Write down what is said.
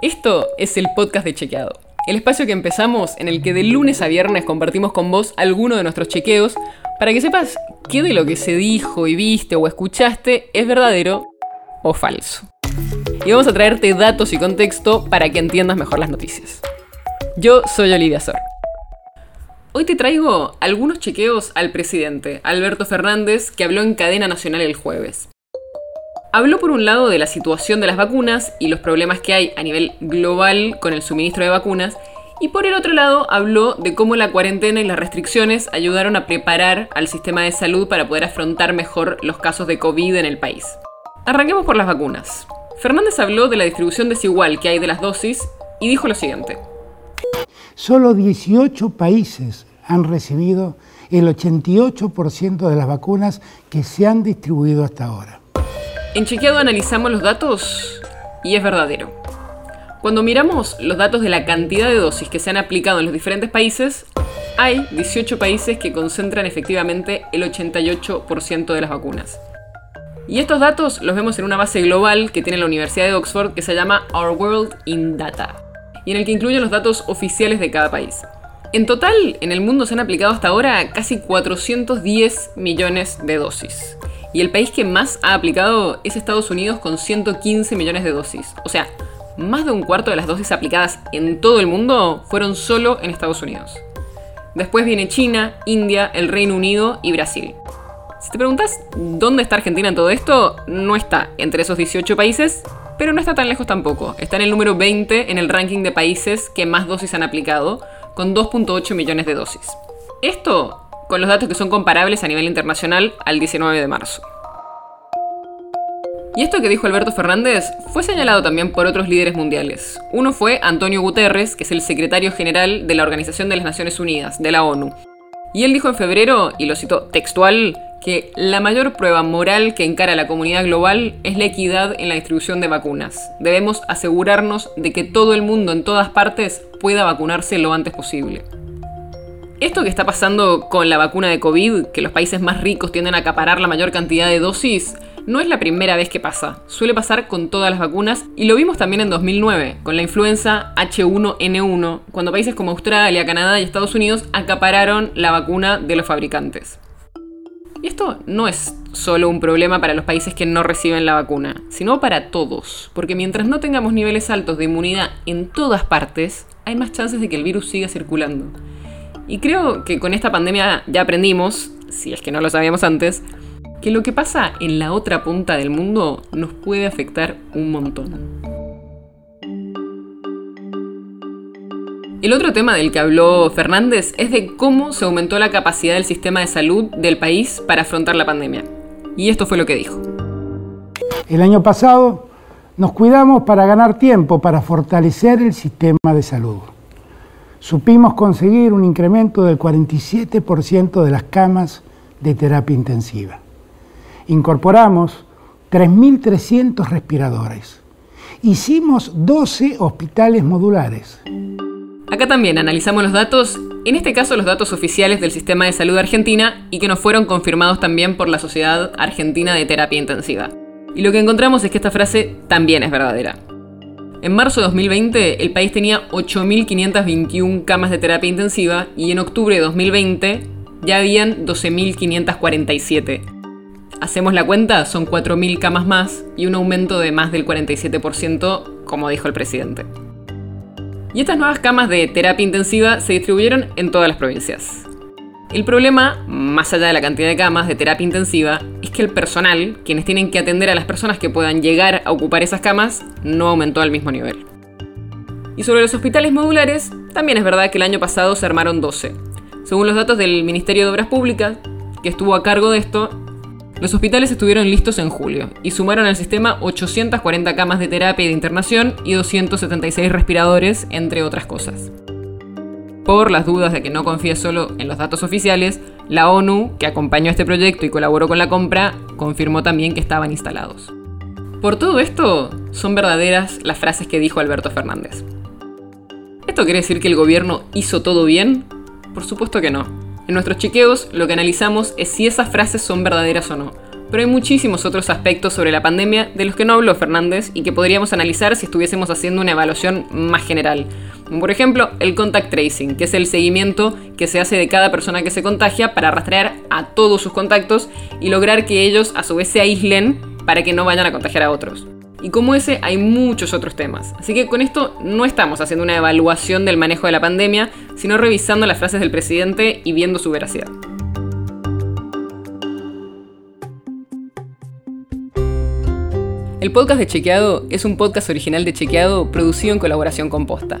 Esto es el podcast de Chequeado, el espacio que empezamos en el que de lunes a viernes compartimos con vos alguno de nuestros chequeos para que sepas qué de lo que se dijo y viste o escuchaste es verdadero o falso. Y vamos a traerte datos y contexto para que entiendas mejor las noticias. Yo soy Olivia Sor. Hoy te traigo algunos chequeos al presidente, Alberto Fernández, que habló en cadena nacional el jueves. Habló por un lado de la situación de las vacunas y los problemas que hay a nivel global con el suministro de vacunas, y por el otro lado habló de cómo la cuarentena y las restricciones ayudaron a preparar al sistema de salud para poder afrontar mejor los casos de COVID en el país. Arranquemos por las vacunas. Fernández habló de la distribución desigual que hay de las dosis y dijo lo siguiente. Solo 18 países han recibido el 88% de las vacunas que se han distribuido hasta ahora. En Chequeado analizamos los datos y es verdadero. Cuando miramos los datos de la cantidad de dosis que se han aplicado en los diferentes países, hay 18 países que concentran efectivamente el 88% de las vacunas. Y estos datos los vemos en una base global que tiene la Universidad de Oxford que se llama Our World in Data, y en el que incluyen los datos oficiales de cada país. En total, en el mundo se han aplicado hasta ahora casi 410 millones de dosis. Y el país que más ha aplicado es Estados Unidos con 115 millones de dosis. O sea, más de un cuarto de las dosis aplicadas en todo el mundo fueron solo en Estados Unidos. Después viene China, India, el Reino Unido y Brasil. Si te preguntas dónde está Argentina en todo esto, no está entre esos 18 países, pero no está tan lejos tampoco. Está en el número 20 en el ranking de países que más dosis han aplicado, con 2.8 millones de dosis. Esto con los datos que son comparables a nivel internacional al 19 de marzo. Y esto que dijo Alberto Fernández fue señalado también por otros líderes mundiales. Uno fue Antonio Guterres, que es el secretario general de la Organización de las Naciones Unidas, de la ONU. Y él dijo en febrero, y lo cito textual, que la mayor prueba moral que encara la comunidad global es la equidad en la distribución de vacunas. Debemos asegurarnos de que todo el mundo en todas partes pueda vacunarse lo antes posible. Esto que está pasando con la vacuna de COVID, que los países más ricos tienden a acaparar la mayor cantidad de dosis, no es la primera vez que pasa. Suele pasar con todas las vacunas y lo vimos también en 2009, con la influenza H1N1, cuando países como Australia, Canadá y Estados Unidos acapararon la vacuna de los fabricantes. Y esto no es solo un problema para los países que no reciben la vacuna, sino para todos, porque mientras no tengamos niveles altos de inmunidad en todas partes, hay más chances de que el virus siga circulando. Y creo que con esta pandemia ya aprendimos, si es que no lo sabíamos antes, que lo que pasa en la otra punta del mundo nos puede afectar un montón. El otro tema del que habló Fernández es de cómo se aumentó la capacidad del sistema de salud del país para afrontar la pandemia. Y esto fue lo que dijo. El año pasado nos cuidamos para ganar tiempo, para fortalecer el sistema de salud supimos conseguir un incremento del 47% de las camas de terapia intensiva. Incorporamos 3.300 respiradores. Hicimos 12 hospitales modulares. Acá también analizamos los datos, en este caso los datos oficiales del Sistema de Salud Argentina y que nos fueron confirmados también por la Sociedad Argentina de Terapia Intensiva. Y lo que encontramos es que esta frase también es verdadera. En marzo de 2020, el país tenía 8.521 camas de terapia intensiva y en octubre de 2020 ya habían 12.547. Hacemos la cuenta, son 4.000 camas más y un aumento de más del 47%, como dijo el presidente. Y estas nuevas camas de terapia intensiva se distribuyeron en todas las provincias. El problema, más allá de la cantidad de camas de terapia intensiva, es que el personal, quienes tienen que atender a las personas que puedan llegar a ocupar esas camas, no aumentó al mismo nivel. Y sobre los hospitales modulares, también es verdad que el año pasado se armaron 12. Según los datos del Ministerio de Obras Públicas, que estuvo a cargo de esto, los hospitales estuvieron listos en julio y sumaron al sistema 840 camas de terapia y de internación y 276 respiradores, entre otras cosas. Por las dudas de que no confíe solo en los datos oficiales, la ONU, que acompañó este proyecto y colaboró con la compra, confirmó también que estaban instalados. Por todo esto, son verdaderas las frases que dijo Alberto Fernández. ¿Esto quiere decir que el gobierno hizo todo bien? Por supuesto que no. En nuestros chequeos lo que analizamos es si esas frases son verdaderas o no, Pero hay muchísimos otros aspectos sobre la pandemia de los que no habló Fernández y que podríamos analizar si estuviésemos haciendo una evaluación más general. Por ejemplo, el contact tracing, que es el seguimiento que se hace de cada persona que se contagia para rastrear a todos sus contactos y lograr que ellos a su vez se aíslen para que no vayan a contagiar a otros. Y como ese hay muchos otros temas. Así que con esto no estamos haciendo una evaluación del manejo de la pandemia, sino revisando las frases del presidente y viendo su veracidad. El podcast de Chequeado es un podcast original de Chequeado producido en colaboración con Posta.